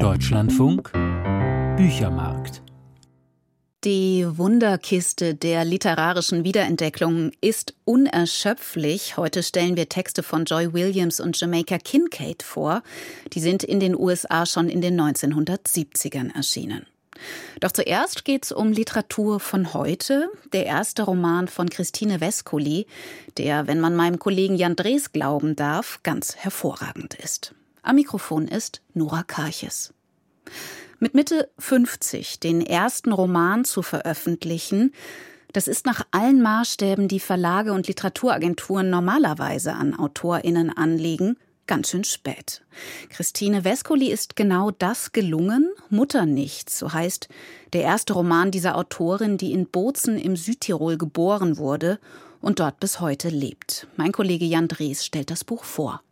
Deutschlandfunk Büchermarkt die Wunderkiste der literarischen Wiederentdeckung ist unerschöpflich. Heute stellen wir Texte von Joy Williams und Jamaica Kincaid vor. Die sind in den USA schon in den 1970ern erschienen. Doch zuerst geht es um Literatur von heute. Der erste Roman von Christine Vescoli, der, wenn man meinem Kollegen Jan Drees glauben darf, ganz hervorragend ist. Am Mikrofon ist Nora Karches. Mit Mitte 50 den ersten Roman zu veröffentlichen, das ist nach allen Maßstäben, die Verlage und Literaturagenturen normalerweise an AutorInnen anlegen, ganz schön spät. Christine Vescoli ist genau das gelungen. Mutter nichts, so heißt der erste Roman dieser Autorin, die in Bozen im Südtirol geboren wurde und dort bis heute lebt. Mein Kollege Jan Drees stellt das Buch vor.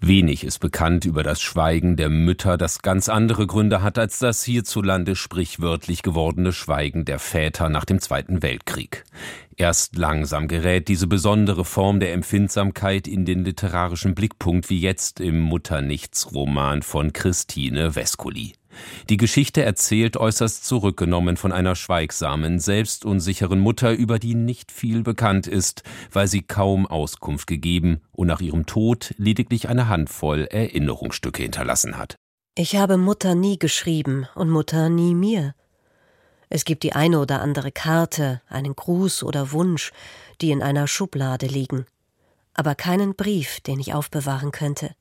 Wenig ist bekannt über das Schweigen der Mütter, das ganz andere Gründe hat als das hierzulande sprichwörtlich gewordene Schweigen der Väter nach dem Zweiten Weltkrieg. Erst langsam gerät diese besondere Form der Empfindsamkeit in den literarischen Blickpunkt, wie jetzt im Mutternichts-Roman von Christine Vescoli. Die Geschichte erzählt äußerst zurückgenommen von einer schweigsamen, selbstunsicheren Mutter, über die nicht viel bekannt ist, weil sie kaum Auskunft gegeben und nach ihrem Tod lediglich eine Handvoll Erinnerungsstücke hinterlassen hat. Ich habe Mutter nie geschrieben und Mutter nie mir. Es gibt die eine oder andere Karte, einen Gruß oder Wunsch, die in einer Schublade liegen, aber keinen Brief, den ich aufbewahren könnte.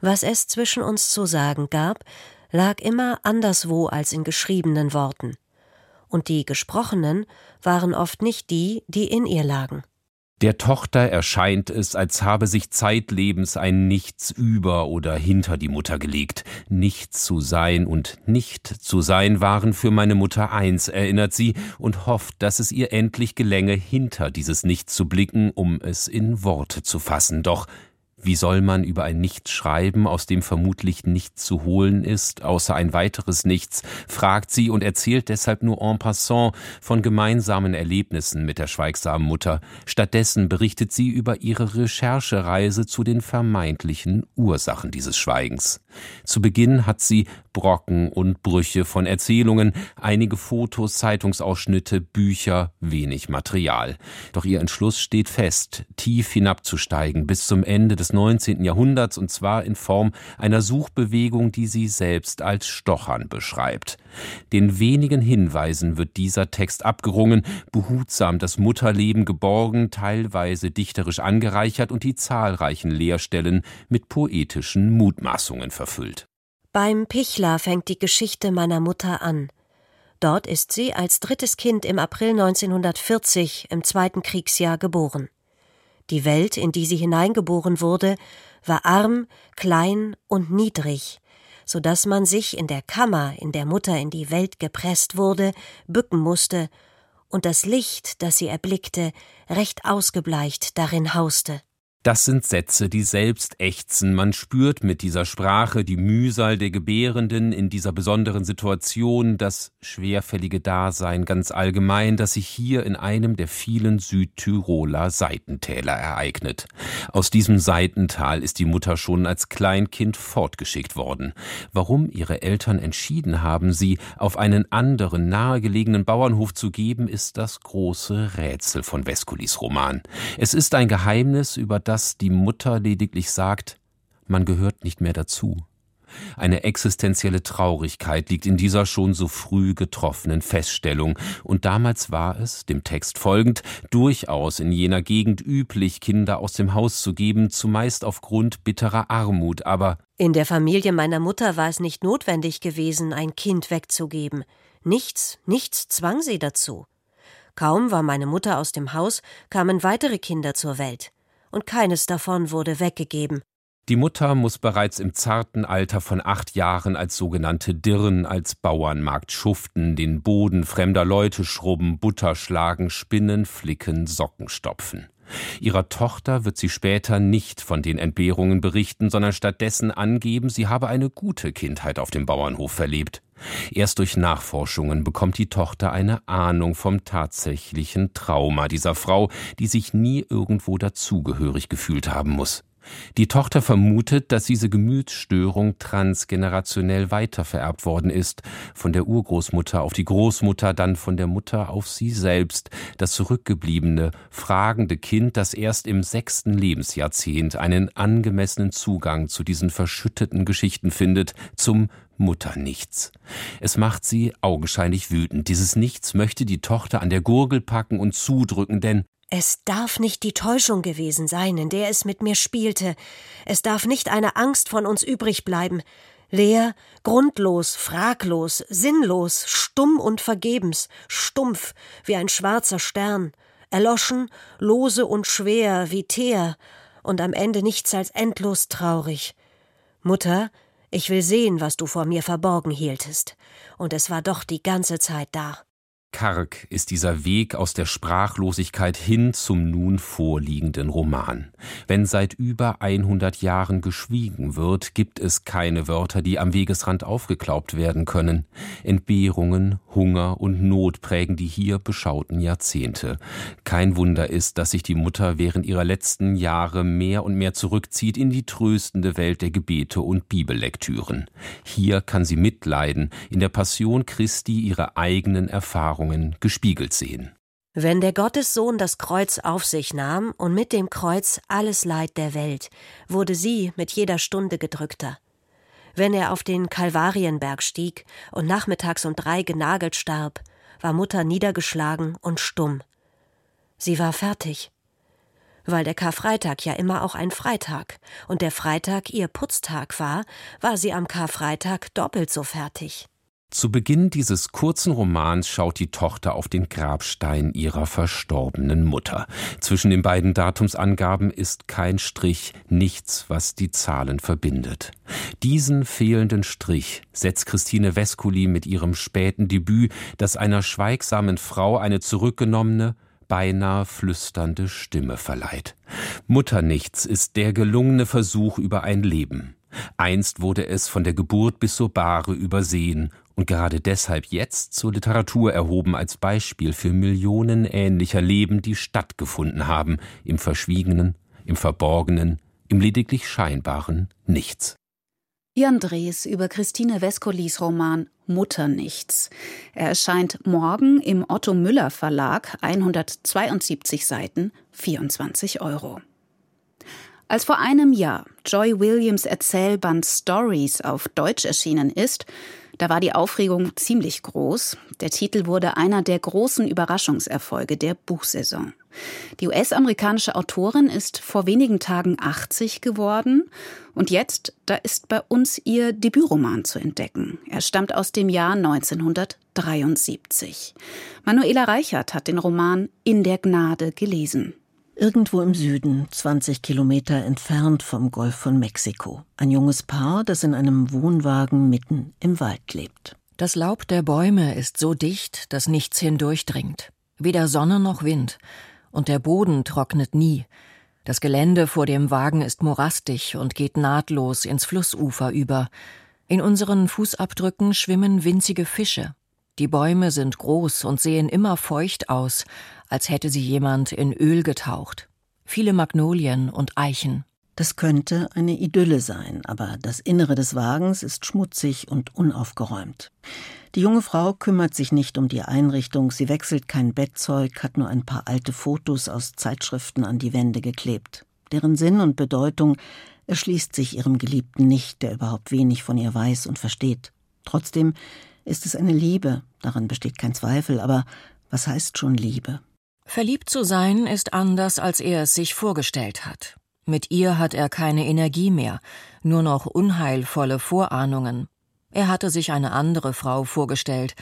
Was es zwischen uns zu sagen gab, lag immer anderswo als in geschriebenen Worten, und die gesprochenen waren oft nicht die, die in ihr lagen. Der Tochter erscheint es, als habe sich zeitlebens ein Nichts über oder hinter die Mutter gelegt. Nichts zu sein und nicht zu sein waren für meine Mutter eins, erinnert sie und hofft, dass es ihr endlich gelänge, hinter dieses Nichts zu blicken, um es in Worte zu fassen. Doch wie soll man über ein Nichts schreiben, aus dem vermutlich nichts zu holen ist, außer ein weiteres Nichts, fragt sie und erzählt deshalb nur en passant von gemeinsamen Erlebnissen mit der schweigsamen Mutter. Stattdessen berichtet sie über ihre Recherchereise zu den vermeintlichen Ursachen dieses Schweigens. Zu Beginn hat sie Brocken und Brüche von Erzählungen, einige Fotos, Zeitungsausschnitte, Bücher, wenig Material. Doch ihr Entschluss steht fest, tief hinabzusteigen bis zum Ende des 19. Jahrhunderts und zwar in Form einer Suchbewegung, die sie selbst als Stochern beschreibt. Den wenigen Hinweisen wird dieser Text abgerungen, behutsam das Mutterleben geborgen, teilweise dichterisch angereichert und die zahlreichen Leerstellen mit poetischen Mutmaßungen verfüllt. Beim Pichler fängt die Geschichte meiner Mutter an. Dort ist sie als drittes Kind im April 1940 im zweiten Kriegsjahr geboren. Die Welt, in die sie hineingeboren wurde, war arm, klein und niedrig, so dass man sich in der Kammer, in der Mutter in die Welt gepresst wurde, bücken musste, und das Licht, das sie erblickte, recht ausgebleicht darin hauste. Das sind Sätze, die selbst ächzen. Man spürt mit dieser Sprache die Mühsal der Gebärenden in dieser besonderen Situation, das schwerfällige Dasein ganz allgemein, das sich hier in einem der vielen Südtiroler Seitentäler ereignet. Aus diesem Seitental ist die Mutter schon als Kleinkind fortgeschickt worden. Warum ihre Eltern entschieden haben, sie auf einen anderen nahegelegenen Bauernhof zu geben, ist das große Rätsel von Vescolis Roman. Es ist ein Geheimnis, über das dass die Mutter lediglich sagt, man gehört nicht mehr dazu. Eine existenzielle Traurigkeit liegt in dieser schon so früh getroffenen Feststellung, und damals war es, dem Text folgend, durchaus in jener Gegend üblich, Kinder aus dem Haus zu geben, zumeist aufgrund bitterer Armut, aber in der Familie meiner Mutter war es nicht notwendig gewesen, ein Kind wegzugeben. Nichts, nichts zwang sie dazu. Kaum war meine Mutter aus dem Haus, kamen weitere Kinder zur Welt und keines davon wurde weggegeben. Die Mutter muss bereits im zarten Alter von acht Jahren als sogenannte Dirn als Bauernmarkt schuften, den Boden fremder Leute schrubben, Butter schlagen, spinnen, flicken, Socken stopfen. Ihrer Tochter wird sie später nicht von den Entbehrungen berichten, sondern stattdessen angeben, sie habe eine gute Kindheit auf dem Bauernhof verlebt. Erst durch Nachforschungen bekommt die Tochter eine Ahnung vom tatsächlichen Trauma dieser Frau, die sich nie irgendwo dazugehörig gefühlt haben muss. Die Tochter vermutet, dass diese Gemütsstörung transgenerationell weitervererbt worden ist, von der Urgroßmutter auf die Großmutter, dann von der Mutter auf sie selbst, das zurückgebliebene, fragende Kind, das erst im sechsten Lebensjahrzehnt einen angemessenen Zugang zu diesen verschütteten Geschichten findet, zum Mutternichts. Es macht sie augenscheinlich wütend. Dieses Nichts möchte die Tochter an der Gurgel packen und zudrücken, denn es darf nicht die Täuschung gewesen sein, in der es mit mir spielte. Es darf nicht eine Angst von uns übrig bleiben. Leer, grundlos, fraglos, sinnlos, stumm und vergebens, stumpf wie ein schwarzer Stern, erloschen, lose und schwer wie Teer und am Ende nichts als endlos traurig. Mutter, ich will sehen, was du vor mir verborgen hieltest. Und es war doch die ganze Zeit da. Karg ist dieser Weg aus der Sprachlosigkeit hin zum nun vorliegenden Roman. Wenn seit über 100 Jahren geschwiegen wird, gibt es keine Wörter, die am Wegesrand aufgeklaubt werden können. Entbehrungen, Hunger und Not prägen die hier beschauten Jahrzehnte. Kein Wunder ist, dass sich die Mutter während ihrer letzten Jahre mehr und mehr zurückzieht in die tröstende Welt der Gebete und Bibellektüren. Hier kann sie mitleiden, in der Passion Christi ihre eigenen Erfahrungen Erfahrungen gespiegelt sehen. Wenn der Gottessohn das Kreuz auf sich nahm und mit dem Kreuz alles Leid der Welt, wurde sie mit jeder Stunde gedrückter. Wenn er auf den Kalvarienberg stieg und nachmittags um drei genagelt starb, war Mutter niedergeschlagen und stumm. Sie war fertig. Weil der Karfreitag ja immer auch ein Freitag und der Freitag ihr Putztag war, war sie am Karfreitag doppelt so fertig. Zu Beginn dieses kurzen Romans schaut die Tochter auf den Grabstein ihrer verstorbenen Mutter. Zwischen den beiden Datumsangaben ist kein Strich, nichts, was die Zahlen verbindet. Diesen fehlenden Strich setzt Christine Vesculi mit ihrem späten Debüt, das einer schweigsamen Frau eine zurückgenommene, beinahe flüsternde Stimme verleiht. Mutternichts ist der gelungene Versuch über ein Leben. Einst wurde es von der Geburt bis zur Bahre übersehen und gerade deshalb jetzt zur Literatur erhoben als Beispiel für Millionen ähnlicher Leben, die stattgefunden haben, im Verschwiegenen, im Verborgenen, im lediglich Scheinbaren Nichts. Jan Drees über Christine Vescolis Roman Mutternichts. Er erscheint morgen im Otto Müller Verlag, 172 Seiten, 24 Euro. Als vor einem Jahr Joy Williams Erzählband Stories auf Deutsch erschienen ist, da war die Aufregung ziemlich groß. Der Titel wurde einer der großen Überraschungserfolge der Buchsaison. Die US-amerikanische Autorin ist vor wenigen Tagen 80 geworden und jetzt, da ist bei uns ihr Debütroman zu entdecken. Er stammt aus dem Jahr 1973. Manuela Reichert hat den Roman In der Gnade gelesen. Irgendwo im Süden, 20 Kilometer entfernt vom Golf von Mexiko. Ein junges Paar, das in einem Wohnwagen mitten im Wald lebt. Das Laub der Bäume ist so dicht, dass nichts hindurchdringt. Weder Sonne noch Wind. Und der Boden trocknet nie. Das Gelände vor dem Wagen ist morastig und geht nahtlos ins Flussufer über. In unseren Fußabdrücken schwimmen winzige Fische. Die Bäume sind groß und sehen immer feucht aus, als hätte sie jemand in Öl getaucht. Viele Magnolien und Eichen. Das könnte eine Idylle sein, aber das Innere des Wagens ist schmutzig und unaufgeräumt. Die junge Frau kümmert sich nicht um die Einrichtung, sie wechselt kein Bettzeug, hat nur ein paar alte Fotos aus Zeitschriften an die Wände geklebt. Deren Sinn und Bedeutung erschließt sich ihrem Geliebten nicht, der überhaupt wenig von ihr weiß und versteht. Trotzdem ist es eine Liebe, daran besteht kein Zweifel, aber was heißt schon Liebe? Verliebt zu sein ist anders, als er es sich vorgestellt hat. Mit ihr hat er keine Energie mehr, nur noch unheilvolle Vorahnungen. Er hatte sich eine andere Frau vorgestellt.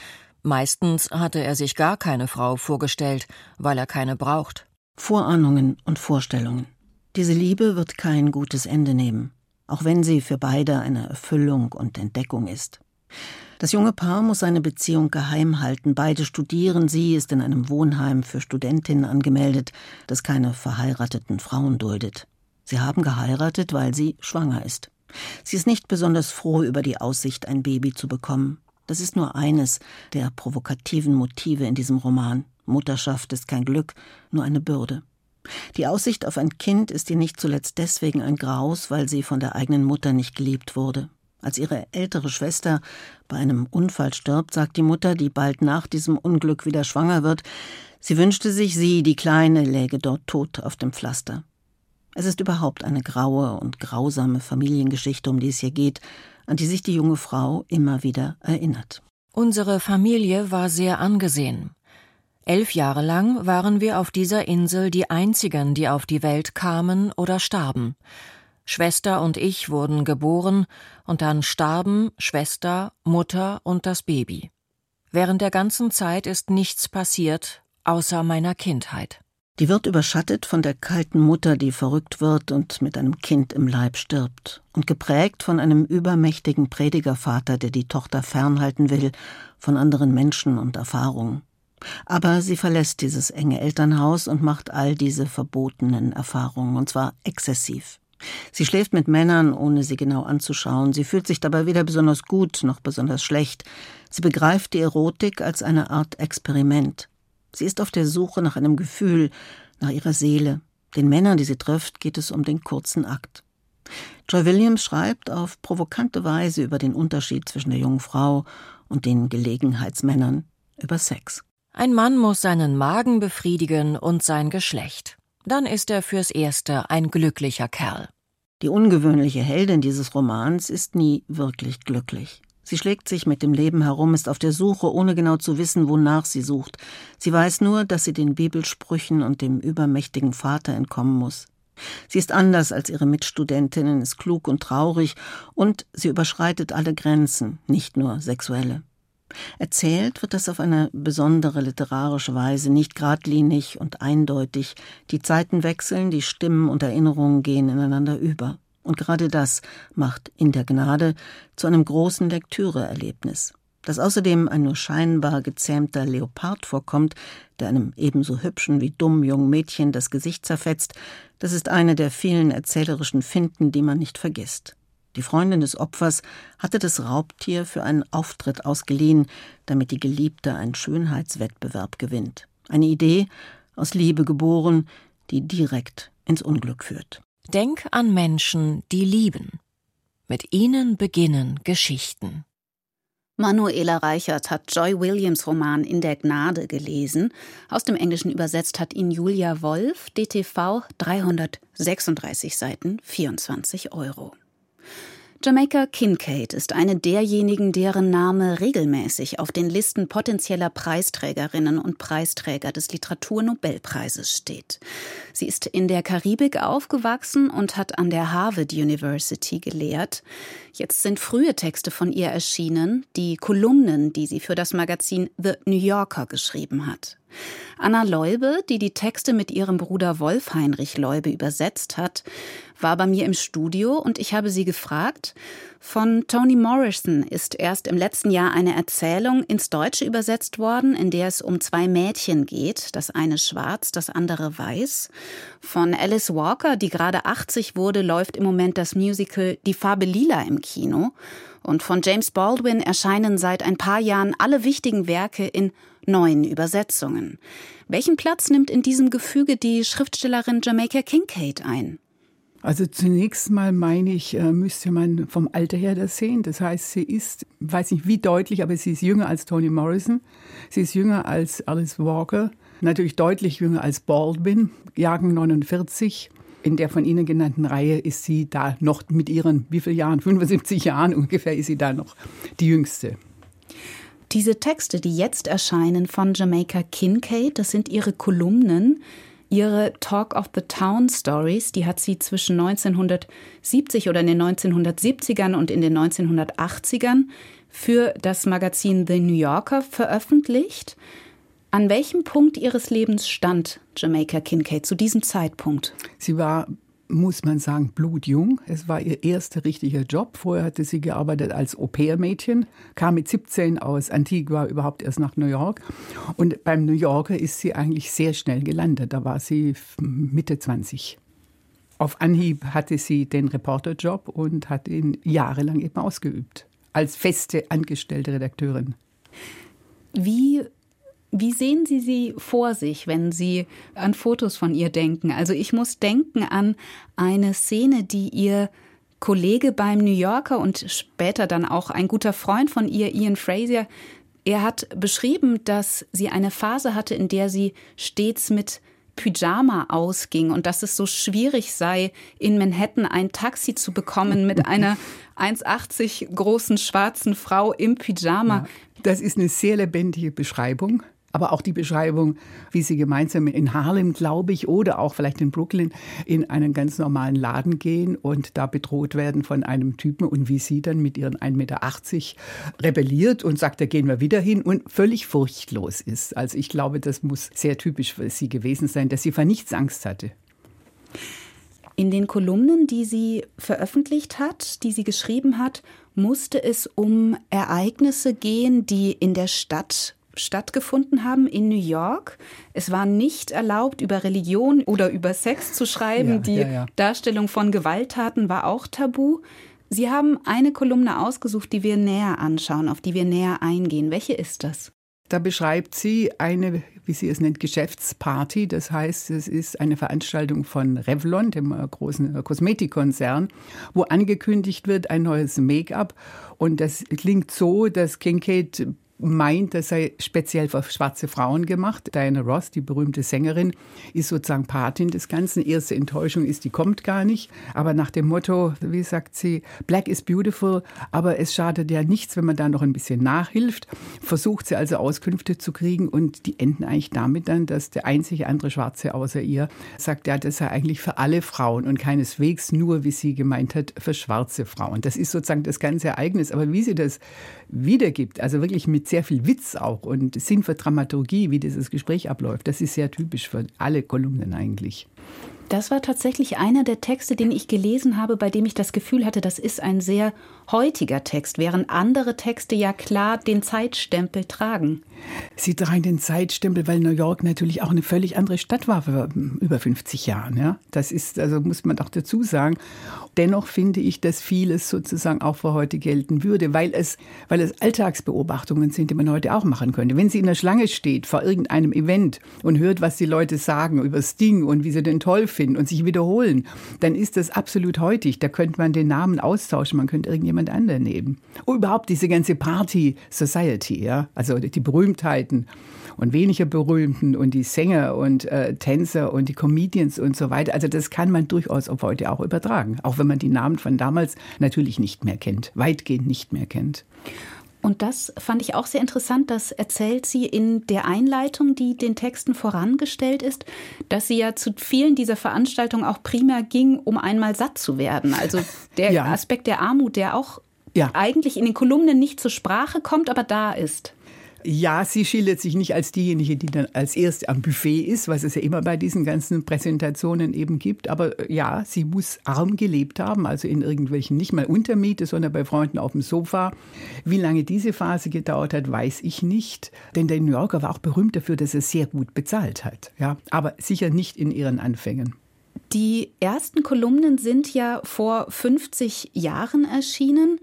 Meistens hatte er sich gar keine Frau vorgestellt, weil er keine braucht. Vorahnungen und Vorstellungen. Diese Liebe wird kein gutes Ende nehmen, auch wenn sie für beide eine Erfüllung und Entdeckung ist. Das junge Paar muss seine Beziehung geheim halten. Beide studieren. Sie ist in einem Wohnheim für Studentinnen angemeldet, das keine verheirateten Frauen duldet. Sie haben geheiratet, weil sie schwanger ist. Sie ist nicht besonders froh über die Aussicht, ein Baby zu bekommen. Das ist nur eines der provokativen Motive in diesem Roman. Mutterschaft ist kein Glück, nur eine Bürde. Die Aussicht auf ein Kind ist ihr nicht zuletzt deswegen ein Graus, weil sie von der eigenen Mutter nicht geliebt wurde. Als ihre ältere Schwester bei einem Unfall stirbt, sagt die Mutter, die bald nach diesem Unglück wieder schwanger wird, sie wünschte sich, sie, die Kleine, läge dort tot auf dem Pflaster. Es ist überhaupt eine graue und grausame Familiengeschichte, um die es hier geht, an die sich die junge Frau immer wieder erinnert. Unsere Familie war sehr angesehen. Elf Jahre lang waren wir auf dieser Insel die einzigen, die auf die Welt kamen oder starben. Schwester und ich wurden geboren, und dann starben Schwester, Mutter und das Baby. Während der ganzen Zeit ist nichts passiert, außer meiner Kindheit. Die wird überschattet von der kalten Mutter, die verrückt wird und mit einem Kind im Leib stirbt, und geprägt von einem übermächtigen Predigervater, der die Tochter fernhalten will von anderen Menschen und Erfahrungen. Aber sie verlässt dieses enge Elternhaus und macht all diese verbotenen Erfahrungen, und zwar exzessiv. Sie schläft mit Männern, ohne sie genau anzuschauen. Sie fühlt sich dabei weder besonders gut noch besonders schlecht. Sie begreift die Erotik als eine Art Experiment. Sie ist auf der Suche nach einem Gefühl, nach ihrer Seele. Den Männern, die sie trifft, geht es um den kurzen Akt. Joy Williams schreibt auf provokante Weise über den Unterschied zwischen der jungen Frau und den Gelegenheitsmännern, über Sex. Ein Mann muss seinen Magen befriedigen und sein Geschlecht. Dann ist er fürs Erste ein glücklicher Kerl. Die ungewöhnliche Heldin dieses Romans ist nie wirklich glücklich. Sie schlägt sich mit dem Leben herum, ist auf der Suche, ohne genau zu wissen, wonach sie sucht. Sie weiß nur, dass sie den Bibelsprüchen und dem übermächtigen Vater entkommen muss. Sie ist anders als ihre Mitstudentinnen, ist klug und traurig und sie überschreitet alle Grenzen, nicht nur sexuelle. Erzählt wird das auf eine besondere literarische Weise, nicht geradlinig und eindeutig. Die Zeiten wechseln, die Stimmen und Erinnerungen gehen ineinander über. Und gerade das macht In der Gnade zu einem großen Lektüreerlebnis. Dass außerdem ein nur scheinbar gezähmter Leopard vorkommt, der einem ebenso hübschen wie dummen jungen Mädchen das Gesicht zerfetzt, das ist eine der vielen erzählerischen Finden, die man nicht vergisst. Die Freundin des Opfers hatte das Raubtier für einen Auftritt ausgeliehen, damit die Geliebte einen Schönheitswettbewerb gewinnt. Eine Idee, aus Liebe geboren, die direkt ins Unglück führt. Denk an Menschen, die lieben. Mit ihnen beginnen Geschichten. Manuela Reichert hat Joy Williams Roman In der Gnade gelesen. Aus dem Englischen übersetzt hat ihn Julia Wolf, DTV 336 Seiten, 24 Euro. Jamaica Kincaid ist eine derjenigen, deren Name regelmäßig auf den Listen potenzieller Preisträgerinnen und Preisträger des Literaturnobelpreises steht. Sie ist in der Karibik aufgewachsen und hat an der Harvard University gelehrt. Jetzt sind frühe Texte von ihr erschienen, die Kolumnen, die sie für das Magazin The New Yorker geschrieben hat. Anna Leube, die die Texte mit ihrem Bruder Wolf Heinrich Leube übersetzt hat, war bei mir im Studio und ich habe sie gefragt, von Toni Morrison ist erst im letzten Jahr eine Erzählung ins Deutsche übersetzt worden, in der es um zwei Mädchen geht, das eine schwarz, das andere weiß. Von Alice Walker, die gerade 80 wurde, läuft im Moment das Musical Die Farbe Lila im Kino. Und von James Baldwin erscheinen seit ein paar Jahren alle wichtigen Werke in neuen Übersetzungen. Welchen Platz nimmt in diesem Gefüge die Schriftstellerin Jamaica Kincaid ein? Also zunächst mal meine ich, äh, müsste man vom Alter her das sehen. Das heißt, sie ist, weiß nicht wie deutlich, aber sie ist jünger als Toni Morrison. Sie ist jünger als Alice Walker. Natürlich deutlich jünger als Baldwin, Jahrgang 49. In der von Ihnen genannten Reihe ist sie da noch mit ihren, wie viele Jahren? 75 Jahren ungefähr ist sie da noch die jüngste. Diese Texte, die jetzt erscheinen von Jamaica Kincaid, das sind ihre Kolumnen, ihre Talk of the Town Stories, die hat sie zwischen 1970 oder in den 1970ern und in den 1980ern für das Magazin The New Yorker veröffentlicht. An welchem Punkt ihres Lebens stand Jamaica Kincaid zu diesem Zeitpunkt? Sie war muss man sagen, blutjung. Es war ihr erster richtiger Job. Vorher hatte sie gearbeitet als Au-pair-Mädchen, kam mit 17 aus Antigua überhaupt erst nach New York. Und beim New Yorker ist sie eigentlich sehr schnell gelandet. Da war sie Mitte 20. Auf Anhieb hatte sie den Reporterjob und hat ihn jahrelang eben ausgeübt. Als feste angestellte Redakteurin. Wie Wie sehen Sie sie vor sich, wenn Sie an Fotos von ihr denken? Also ich muss denken an eine Szene, die ihr Kollege beim New Yorker und später dann auch ein guter Freund von ihr, Ian Fraser, er hat beschrieben, dass sie eine Phase hatte, in der sie stets mit Pyjama ausging und dass es so schwierig sei, in Manhattan ein Taxi zu bekommen mit einer 1,80 großen schwarzen Frau im Pyjama. Ja, das ist eine sehr lebendige Beschreibung aber auch die Beschreibung, wie sie gemeinsam in Harlem, glaube ich, oder auch vielleicht in Brooklyn in einen ganz normalen Laden gehen und da bedroht werden von einem Typen und wie sie dann mit ihren 1,80 Meter rebelliert und sagt, da gehen wir wieder hin und völlig furchtlos ist. Also ich glaube, das muss sehr typisch für sie gewesen sein, dass sie vor nichts Angst hatte. In den Kolumnen, die sie veröffentlicht hat, die sie geschrieben hat, musste es um Ereignisse gehen, die in der Stadt stattgefunden haben in New York. Es war nicht erlaubt, über Religion oder über Sex zu schreiben. Ja, Die ja, ja. Darstellung von Gewalttaten war auch tabu. Sie haben eine Kolumne ausgesucht, die wir näher anschauen, auf die wir näher eingehen. Welche ist das? Da beschreibt sie eine, wie sie es nennt, Geschäftsparty. Das heißt, es ist eine Veranstaltung von Revlon, dem äh, großen äh, Kosmetikkonzern, wo angekündigt wird ein neues Make-up. Und das klingt so, dass Kincaid meint, das sei speziell für schwarze Frauen gemacht. Diana Ross, die berühmte Sängerin, ist sozusagen Patin des Ganzen. Erste Enttäuschung ist, die kommt gar nicht. Aber nach dem Motto, wie sagt sie, Black is beautiful, aber es schadet ja nichts, wenn man da noch ein bisschen nachhilft. Versucht sie also Auskünfte zu kriegen und die enden eigentlich damit dann, dass der einzige andere Schwarze außer ihr sagt, ja, das sei eigentlich für alle Frauen und keineswegs nur, wie sie gemeint hat, für schwarze Frauen. Das ist sozusagen das ganze Ereignis. Aber wie sie das wiedergibt, also wirklich mit sehr viel Witz auch und Sinn für Dramaturgie, wie dieses Gespräch abläuft, das ist sehr typisch für alle Kolumnen eigentlich. Das war tatsächlich einer der Texte, den ich gelesen habe, bei dem ich das Gefühl hatte, das ist ein sehr heutiger Text, während andere Texte ja klar den Zeitstempel tragen. Sie tragen den Zeitstempel, weil New York natürlich auch eine völlig andere Stadt war vor über 50 Jahren. Ja? Das ist, also muss man auch dazu sagen. Dennoch finde ich, dass vieles sozusagen auch für heute gelten würde, weil es, weil es Alltagsbeobachtungen sind, die man heute auch machen könnte. Wenn sie in der Schlange steht vor irgendeinem Event und hört, was die Leute sagen über das Ding und wie sie den toll und sich wiederholen, dann ist das absolut heutig. Da könnte man den Namen austauschen, man könnte irgendjemand anderen nehmen. Und überhaupt diese ganze Party Society, ja, also die Berühmtheiten und weniger Berühmten und die Sänger und äh, Tänzer und die Comedians und so weiter. Also das kann man durchaus auf heute auch übertragen, auch wenn man die Namen von damals natürlich nicht mehr kennt, weitgehend nicht mehr kennt. Und das fand ich auch sehr interessant. Das erzählt sie in der Einleitung, die den Texten vorangestellt ist, dass sie ja zu vielen dieser Veranstaltungen auch primär ging, um einmal satt zu werden. Also der ja. Aspekt der Armut, der auch ja. eigentlich in den Kolumnen nicht zur Sprache kommt, aber da ist. Ja, sie schildert sich nicht als diejenige, die dann als erste am Buffet ist, was es ja immer bei diesen ganzen Präsentationen eben gibt. Aber äh, ja, sie muss arm gelebt haben, also in irgendwelchen, nicht mal Untermiete, sondern bei Freunden auf dem Sofa. Wie lange diese Phase gedauert hat, weiß ich nicht. Denn der New Yorker war auch berühmt dafür, dass er sehr gut bezahlt hat. Ja, aber sicher nicht in ihren Anfängen. Die ersten Kolumnen sind ja vor 50 Jahren erschienen.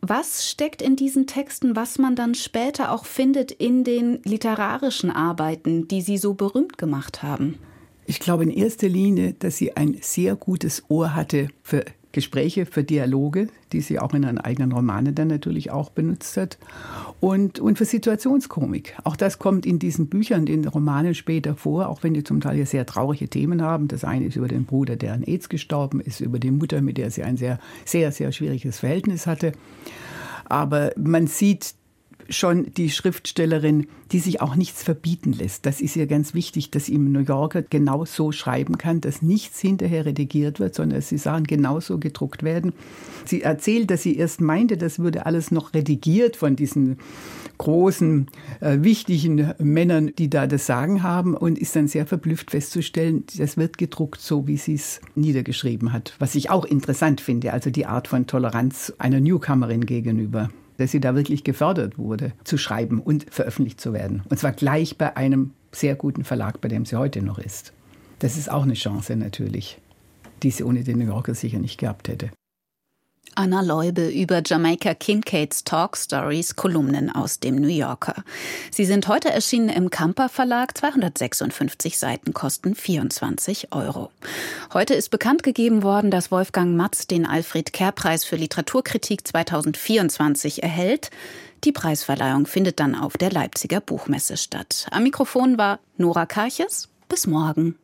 Was steckt in diesen Texten, was man dann später auch findet in den literarischen Arbeiten, die Sie so berühmt gemacht haben? Ich glaube in erster Linie, dass sie ein sehr gutes Ohr hatte für Gespräche, für Dialoge, die sie auch in ihren eigenen Romanen dann natürlich auch benutzt hat. Und, und für Situationskomik. Auch das kommt in diesen Büchern, den Romanen später vor, auch wenn die zum Teil sehr traurige Themen haben. Das eine ist über den Bruder, der an AIDS gestorben ist, über die Mutter, mit der sie ein sehr, sehr, sehr schwieriges Verhältnis hatte. Aber man sieht schon die Schriftstellerin, die sich auch nichts verbieten lässt. Das ist ihr ganz wichtig, dass im New Yorker genau so schreiben kann, dass nichts hinterher redigiert wird, sondern dass die Sachen genauso gedruckt werden. Sie erzählt, dass sie erst meinte, das würde alles noch redigiert von diesen großen, äh, wichtigen Männern, die da das Sagen haben und ist dann sehr verblüfft festzustellen, das wird gedruckt, so wie sie es niedergeschrieben hat. Was ich auch interessant finde, also die Art von Toleranz einer Newcomerin gegenüber dass sie da wirklich gefördert wurde, zu schreiben und veröffentlicht zu werden. Und zwar gleich bei einem sehr guten Verlag, bei dem sie heute noch ist. Das ist auch eine Chance natürlich, die sie ohne den New Yorker sicher nicht gehabt hätte. Anna Leube über Jamaica Kincaids Talk Stories, Kolumnen aus dem New Yorker. Sie sind heute erschienen im Kamper Verlag. 256 Seiten kosten 24 Euro. Heute ist bekannt gegeben worden, dass Wolfgang Matz den Alfred Kerr Preis für Literaturkritik 2024 erhält. Die Preisverleihung findet dann auf der Leipziger Buchmesse statt. Am Mikrofon war Nora Karches. Bis morgen.